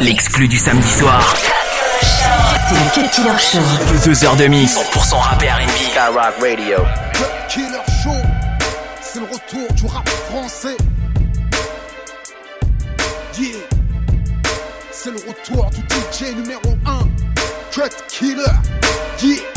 L'exclu du samedi soir. C'est le Cut Killer Show. Deux heures de mix. 100% rap et R&B. Skyrock Radio. Cut Killer Show, c'est le retour du rap français. Yeah, c'est le retour du DJ numéro 1, Cut Killer. Yeah.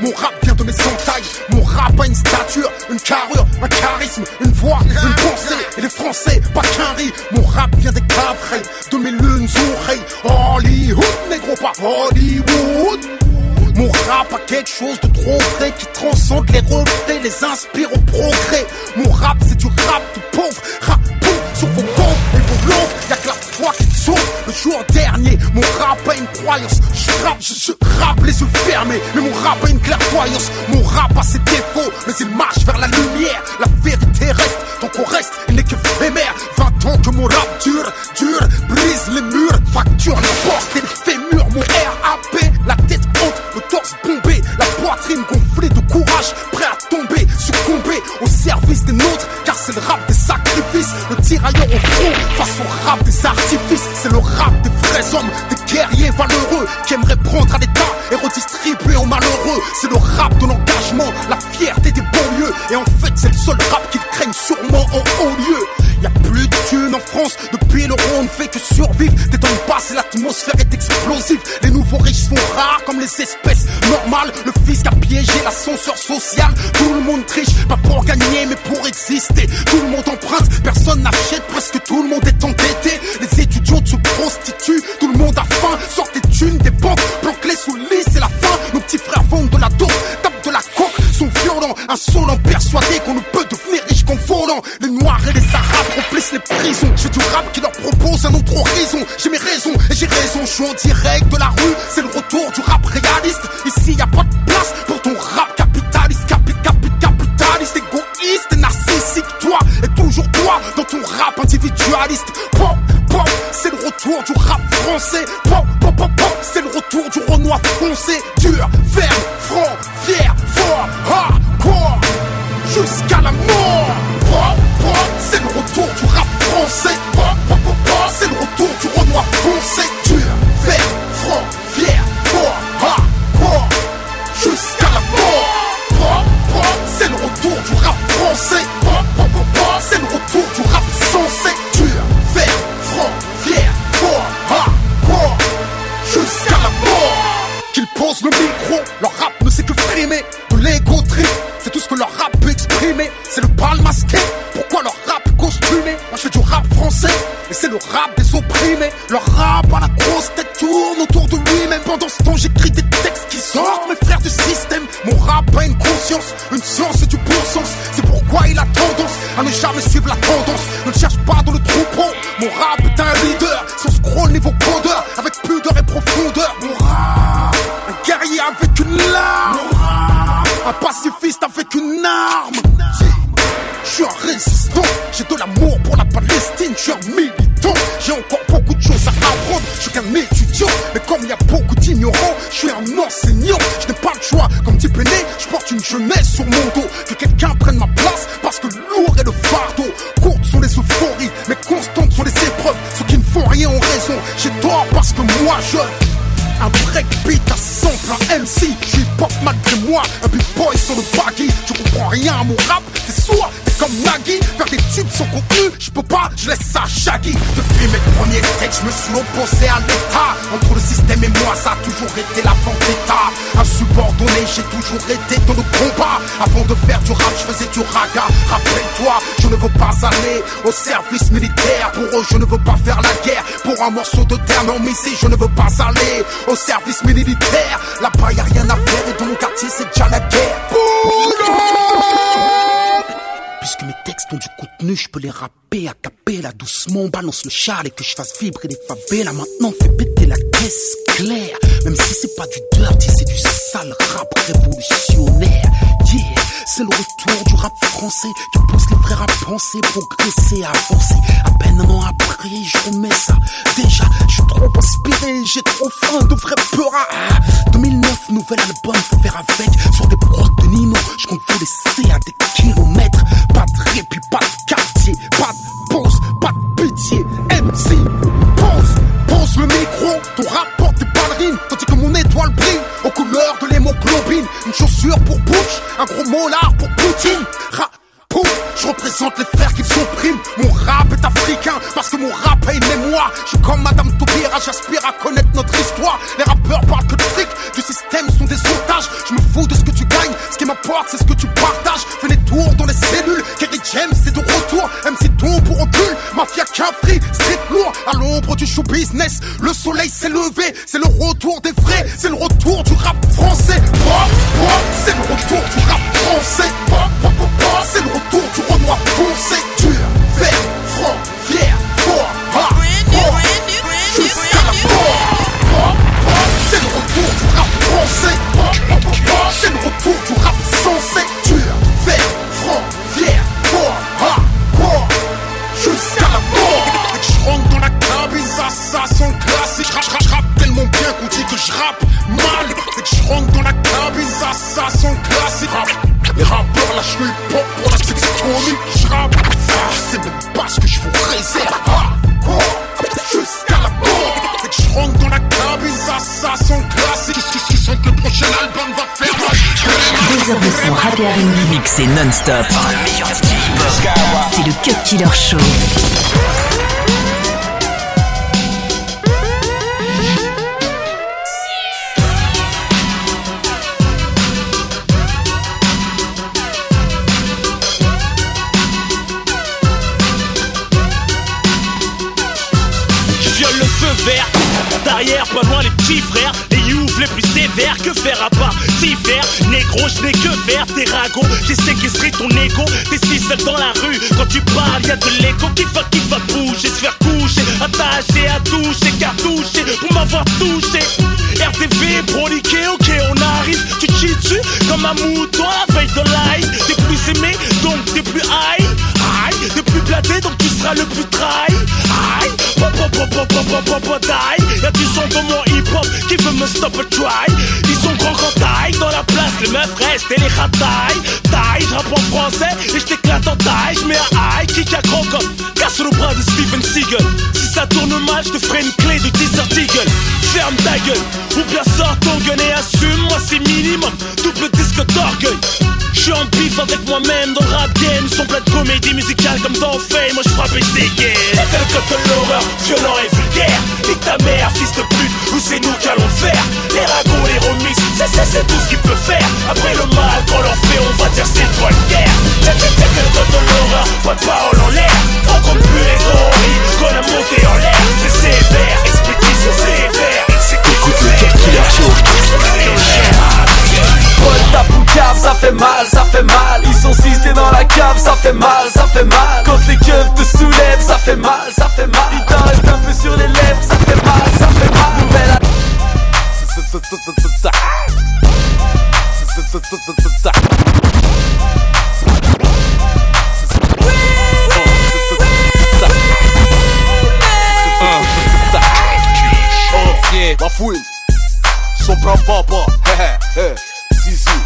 Mon rap vient de mes entailles. Mon rap a une stature, une carrure, un charisme, une voix, une pensée. Et les Français, pas qu'un riz. Mon rap vient des cavrets, de mes lunes oreilles. Hollywood, négro, pas Hollywood. Mon rap a quelque chose de trop vrai qui transcende les refrains, les inspire au progrès. Mon rap, c'est du rap de pauvre, rap pauvre sur vos comptes et vos langues. Y'a que la foi qui te sauve. Jour dernier, mon rap a une croyance. Je rappe, je, je rappe les yeux fermés, mais mon rap a une clairvoyance. Mon rap a ses défauts, mais il marche vers la lumière. La car c'est le rap des sacrifices, le tirailleur au front face au rap des artifices, c'est le rap des vrais hommes, des guerriers valeureux qui aimeraient prendre à l'état et redistribuer aux malheureux, c'est le rap de l'engagement, la fierté des beaux lieux, et en fait c'est le seul rap qu'ils craignent sûrement en haut lieu. Y'a plus de thunes en France. Depuis l'euro on ne fait que survivre. Temps passent et l'atmosphère est explosive. Les nouveaux riches sont rares comme les espèces normales. Le fisc a piégé l'ascenseur social. Tout le monde triche, pas pour gagner mais pour exister. Tout le monde emprunte, personne n'achète Presque tout le monde est en direct de la rue. C'est le retour du rap réaliste. Ici y a pas de place pour ton rap capitaliste, capi, capi, capitaliste, égoïste, et narcissique. Toi et toujours toi dans ton rap individualiste. Pop, pop, c'est le retour du rap français. Pop, pop, pop, pop, c'est le retour du renoir foncé. Dur, conscience, et du bon sens. C'est pourquoi il a tendance à ne jamais suivre la tendance. Ne le cherche pas dans le troupeau. Mon rap est un leader, sans scroll niveau codeur, avec pudeur et profondeur. Mon rap, un guerrier avec une lame. Mon un pacifiste avec une arme. Je suis un résistant, j'ai de l'amour pour la Palestine, je suis un militant, j'ai encore beaucoup de choses à apprendre, je suis qu'un étudiant, mais comme il y a beaucoup d'ignorants, je suis un enseignant, le choix, comme type aîné, je porte une jeunesse sur mon dos, que quelqu'un prenne ma place, parce que lourd est le fardeau, courtes sont les euphories, mais constantes sont les épreuves, ceux qui ne font rien ont raison, j'ai tort parce que moi je... Un breakbeat à sample, un MC, je suis pop malgré moi, un big boy sur le baggy, tu comprends rien à mon rap, t'es sourd, comme Nagui, faire des tubes sans contenu, je peux pas, je laisse ça Shaggy. Depuis mes premiers textes, je me suis opposé à l'état, entre le système et moi, ça a toujours été la vendetta. Insubordonné, j'ai toujours été dans le combat, avant de faire du rap, je faisais du raga, rappelle-toi, je ne veux pas aller au service militaire, pour eux je ne veux pas faire la guerre, pour un morceau de terre, non mais ici je ne veux pas aller au service militaire. Là-bas, y a rien à faire et dans mon quartier, c'est déjà la guerre. Puisque mes textes ont du contenu, je peux les rapper à capella doucement. Balance le châle et que je fasse vibrer les favelas. Maintenant, fais péter la caisse claire. Même si c'est pas du dirty, c'est du sale rap révolutionnaire. C'est le retour du rap français qui pousse les frères à penser, progresser, avancer. À peine un an après, je remets ça. Déjà, je suis trop inspiré, j'ai trop faim de vrai peur. 2009, nouvel album, faut faire avec. Sur des prods de Nino, je compte vous laisser à des kilomètres. Pas de répit, pas de quartier, pas de pause, pas de pitié. MC, pose, pose le micro, ton rapport tes ballerines, tandis que mon étoile brille Une chaussure pour Butch, un gros molar pour Poutine. Ra je représente les frères qui s'oppriment. Mon rap est africain parce que mon rap a une mémoire. Je suis comme Madame Taubira, j'aspire à connaître notre histoire. Les rappeurs parlent que de fric, du système sont des otages. Je me fous de ce que tu gagnes, ce qui m'importe c'est ce que tu partages. Fais des tours dans les cellules, Kerry James c'est de retour. MC ton pour recul, mafia free, street lourd. À l'ombre du show business, le soleil s'est levé. C'est le retour des vrais, c'est le retour du rap français. Sent classique. Les rappeurs lâchent le hip-hop pour la sextonie Je rappe, je sais même pas ce que je vous réserve. Jusqu'à la mort. Je rentre dans la cabine, ça, ça sent classique Qu'est-ce qui sent que le prochain album va faire Deux heures de son rap et R&B Mixé non-stop. Par le meilleur DJ C'est le Cut Killer Show Derrière, pas loin les petits frères, les youths les plus sévères. Que faire à part t'y faire? Négro, je n'ai que faire, tes ragots. J'ai séquestré ton égo, t'es si seul dans la rue. Quand tu parles, y'a de l'écho qui va, qui va bouger, se faire coucher, attaché à toucher, cartouché pour m'avoir touché. RTV, broliqué, ok, on arrive. Tu chilles dessus comme un mouton à veille de l'ail. T'es plus aimé, donc t'es plus high. Aïe, t'es plus blaté, donc tu seras le plus try. Aïe, Y'a du son dans mon hip hop qui veut me stop and try Ils sont grands quand taille dans la place Les meufs restent et les ratailles Taille, j'rappe en français et j't'éclate en taille J'mets un high, kick à croco Casse le bras de Steven Seagal Si ça tourne mal, j'te ferai une clé de Desert Eagle Ferme ta gueule ou bien sors ton gun et assume Moi c'est minimum, double disque d'orgueil J'suis en bif avec moi-même dans le rap game. Sont plein de comédie musicale comme dans Fame. Moi j'frappe et j'dégaine. T'as le code de l'horreur, violent et vulgaire. Nique ta mère, fils de pute, ou c'est nous qui allons le faire. Les ragots, les remixes, c'est, c'est, c'est tout ce qu'il peut faire. Après le mal qu'on leur fait, on va dire c'est toi le guerre. Code de l'horreur, pas de parole en l'air. On compte plus les théories qu'on a monté en l'air. C'est sévère, expédition sévère. Fait mal, ça fait mal. Ils sont six, t'es dans la cave, ça fait mal, ça fait mal. Quand les keufs te soulèvent, ça fait mal, ça fait mal. Il t'en reste un peu sur les lèvres, ça fait mal, ça fait mal. Nouvelle Ma fouine, son hé hé hé, zizi.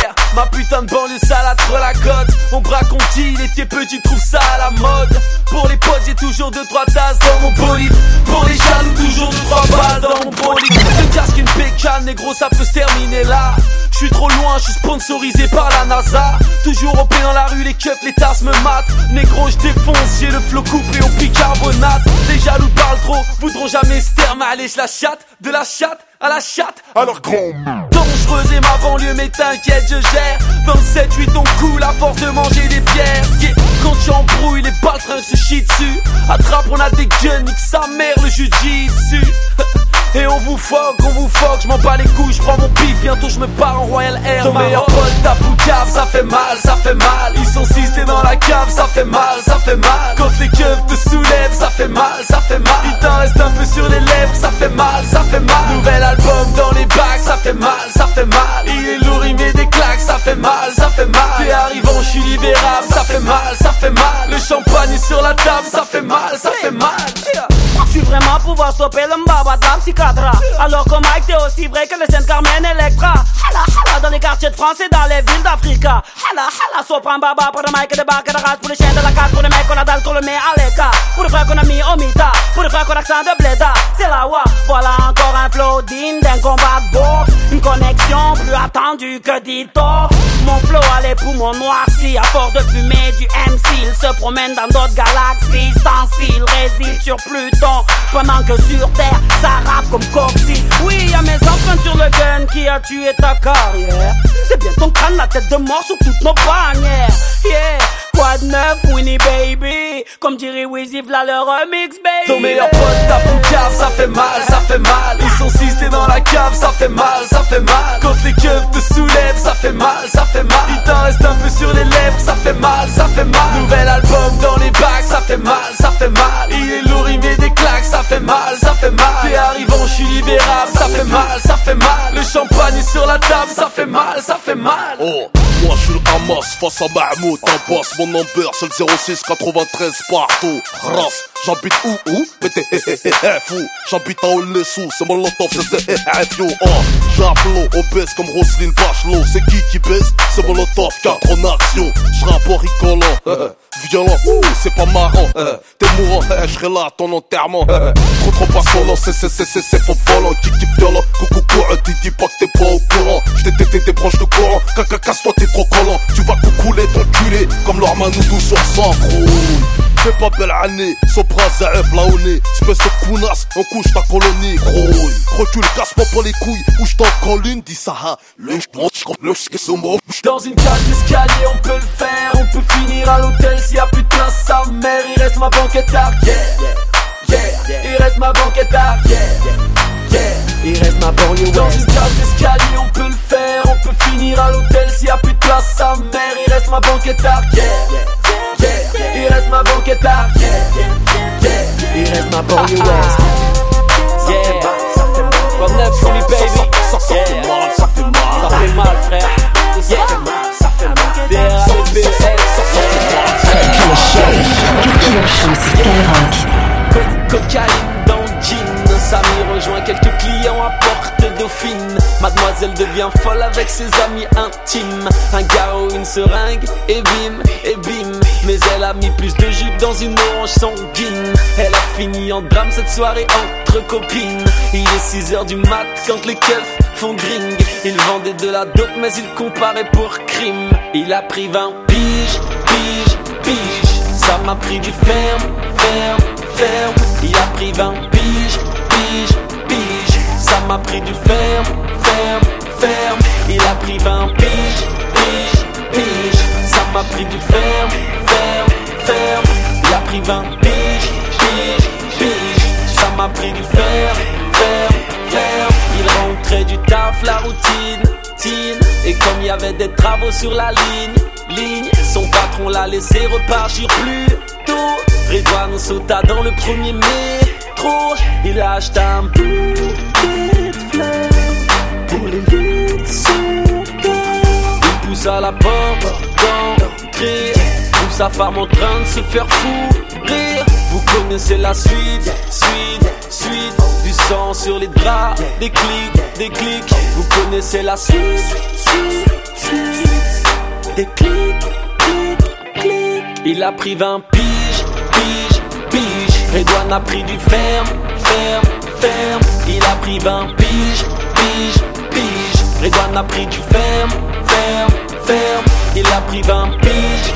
Ma putain de banlieue sale trop la côte. On braque, on dit, il était petit, trouve ça à la mode. Pour les potes, j'ai toujours deux trois tasses dans mon bolide. Pour les jaloux, toujours deux trois balles dans mon bolide. Le casque, une pécane, négro, ça peut se terminer là. Je suis trop loin, je suis sponsorisé par la NASA. Toujours au dans la rue, les cups, les tasses me matent. Négro, je défonce, j'ai le flot coupé au bicarbonate. Les jaloux parlent trop, voudront jamais se terme. Allez, je la chatte, de la chatte à la chatte. Alors grand Et ma banlieue mais t'inquiète je gère. Dans le 7-8 on coule à force de manger des pierres. Yeah. Quand tu embrouilles les baltringues se chient dessus. Attrape on a des guns, nique sa mère le jujitsu. Et on vous foque, on vous foque, je m'en bats les couilles, je prends mon pif, bientôt je me pars en Royal Air Ton meilleur pote tape ou cave, ça fait mal, ça fait mal. Ils sont six, t'es dans la cave, ça fait mal, ça fait mal. Quand les fait mal, ça fait mal Il t'en reste un peu sur les lèvres, ça fait mal, ça fait mal Nouvel album dans les bacs, ça fait mal, ça fait mal Il est lourd, il met des claques, ça fait mal, ça fait mal. T'es arrivant, je suis libérable, ça fait mal, ça fait mal. Le champagne est sur la table, ça fait mal, ça fait mal. Tu vraiment pouvoir stopper le mbaba de la Alors que Mike t'es aussi vrai que le Saint Carmen Electra Hala hala dans les quartiers de France et dans les villes d'Africa Hala hala sopran baba pour le Mike de bac de race Pour les chiens de la case, pour les mecs qu'on a dalle, qu'on le met à l'écart Pour les frères qu'on a mis au mita Pour les frères qu'on a accent de bléda C'est la wa Voilà encore un flow digne d'un combat de Une connexion plus attendue que Dito Mon flow a les poumons noircis À force de fumer du MC Il se promène dans d'autres galaxies Sans s'il réside sur Pluton pendant que sur Terre, ça rappe comme Coxy. Oui, y'a mes empreintes sur le gun qui a tué ta carrière. C'est bien ton crâne, la tête de mort sur toutes nos bannières. Yeah, quoi de neuf, Winnie Baby? Comme dirait Wizzy, v'là le remix, baby. Ton meilleur pote tape une cave, ça fait mal, ça fait mal. Ils sont six, t'es dans la cave, ça fait mal, ça fait mal. Quand les keufs te soulèvent, ça fait mal, ça fait mal. Il t'en reste un peu sur les lèvres, ça fait mal, ça fait mal. Nouvel album dans les bacs, ça fait mal, ça fait mal. Il est lourd, il met des claques, ça fait mal, ça fait mal. T'es arrivant, je suis libérable, ça fait mal, ça fait mal. Le champagne est sur la table, ça fait mal, ça fait mal. Oh, moi je suis Hamas face à Mahmoud en boss Mon number c'est le 06 93 partout. Race, j'habite où où Mais t'es fou. J'habite à Olessou, c'est mon lot c'est Oh, j'appelons obèse comme Roselyne Bachelot. C'est qui qui baisse? C'est mon lot quatre nations J'rappe en rigolant. Violent, c'est pas marrant. T'es mourant, j'serai là à ton enterrement. Trop trop pas sonant, c'est c'est c'est c'est c'est faux volant Kick kick violent, coucou courant Dis dis pas que t'es pas au courant. J't'ai t'es branches de courant. Caca casse-toi t'es trop collant. Tu vas coucouler ton culé Comme leur manoudou sur sang Fais pas belle année, Sopra Zaef là au nez. Espèce de counasse, on couche ta colonie. Rouille, recule, casse-moi pas les couilles. Ou j't'en colle une, dis ça ha Le le Dans une cage d'escalier on peut le faire. On peut finir à l'hôtel s'il y a plus de place sa mère. Il reste ma banquette arrière Yeah, il reste ma banquette arrière Yeah, il reste ma banlieue Dans une cage d'escalier on peut le faire. On peut finir à l'hôtel s'il y a plus de place sa mère. Il reste ma banquette arrière banlieue ouest Yeah, comme neuf sur les baby Ça fait mal, ça fait mal Ça fait mal frère ça fait mal ça fait mal Cut Killer Show sur Skyrock. Co- Cocaïne dans le jean Samy rejoint quelques clients à porte dauphine Mademoiselle devient folle avec ses amis intimes Un garrot, une seringue et bim, et bim Mais elle a mis plus de jus dans une orange sanguine. Elle a fini en drame cette soirée entre copines. Il est 6 heures du mat quand les keufs font gring. Il vendait de la dope mais il comparait pour crime. Il a pris 20 piges, piges, piges. Ça m'a pris du ferme, ferme, ferme. Il a pris 20 piges, piges, piges. Ça m'a pris du ferme, ferme, ferme. Il a pris 20 piges, piges, piges. Ça m'a pris du ferme, ferme, ferme. Il a pris 20 piges, piges, piges. Ça m'a pris du ferme, ferme, ferme Il rentrait du taf, la routine, tine. Et comme il y avait des travaux sur la ligne, ligne Son patron l'a laissé repartir plus tôt. Redouane sauta dans le premier métro. Il a acheté un bouquet de fleurs Pour les lits de Il pousse à la porte d'entrée Sa femme en train de se faire rire. Vous connaissez la suite, suite, suite Du sang sur les draps, des clics, des clics. Vous connaissez la suite, suite, suite. Des clics, clics, clics. Il a pris 20 piges, piges, piges. Redouane a pris du ferme, ferme, ferme. Il a pris 20 piges, piges, piges. Redouane a pris du ferme, ferme, ferme. Il a pris 20 piges,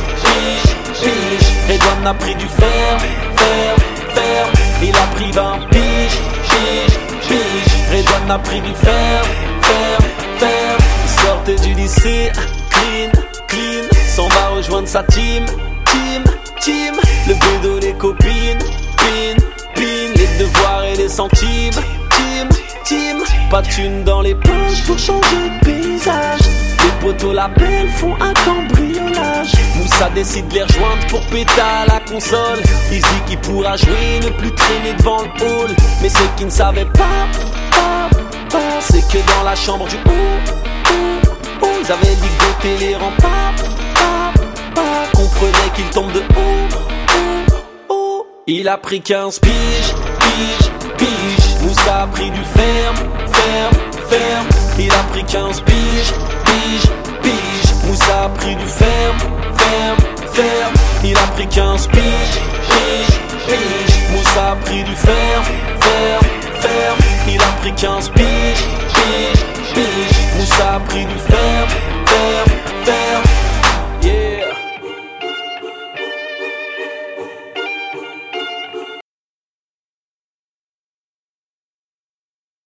piges, Redouane a pris du ferme, ferme, ferme Il a pris 20 piges, piges, piges. Redouane a pris du ferme, ferme, ferme Il sortait du lycée, clean, clean. S'en va rejoindre sa team, team, team. Le bédo, les copines, pin, pin. Les devoirs et les centimes, Pas de thune dans les poches pour changer de paysage Les poteaux la belle font un cambriolage Moussa décide de les rejoindre pour péter à la console dit qu'il pourra jouer, ne plus traîner devant le hall Mais ce qu'il ne savait pas, pas, pas C'est que dans la chambre du haut, haut, haut Ils avaient ligoté les rangs. Comprenait qu'il tombe de haut, haut, haut. Il a pris 15 piges, piges, piges. Moussa a pris du ferme, ferme, ferme. Il a pris 15 piges, piges, piges. Moussa a pris du ferme, ferme, ferme. Il a pris 15 piges, piges, piges. Moussa a pris du ferme, ferme, ferme. Il a pris 15 piges, piges, piges. Moussa a pris du ferme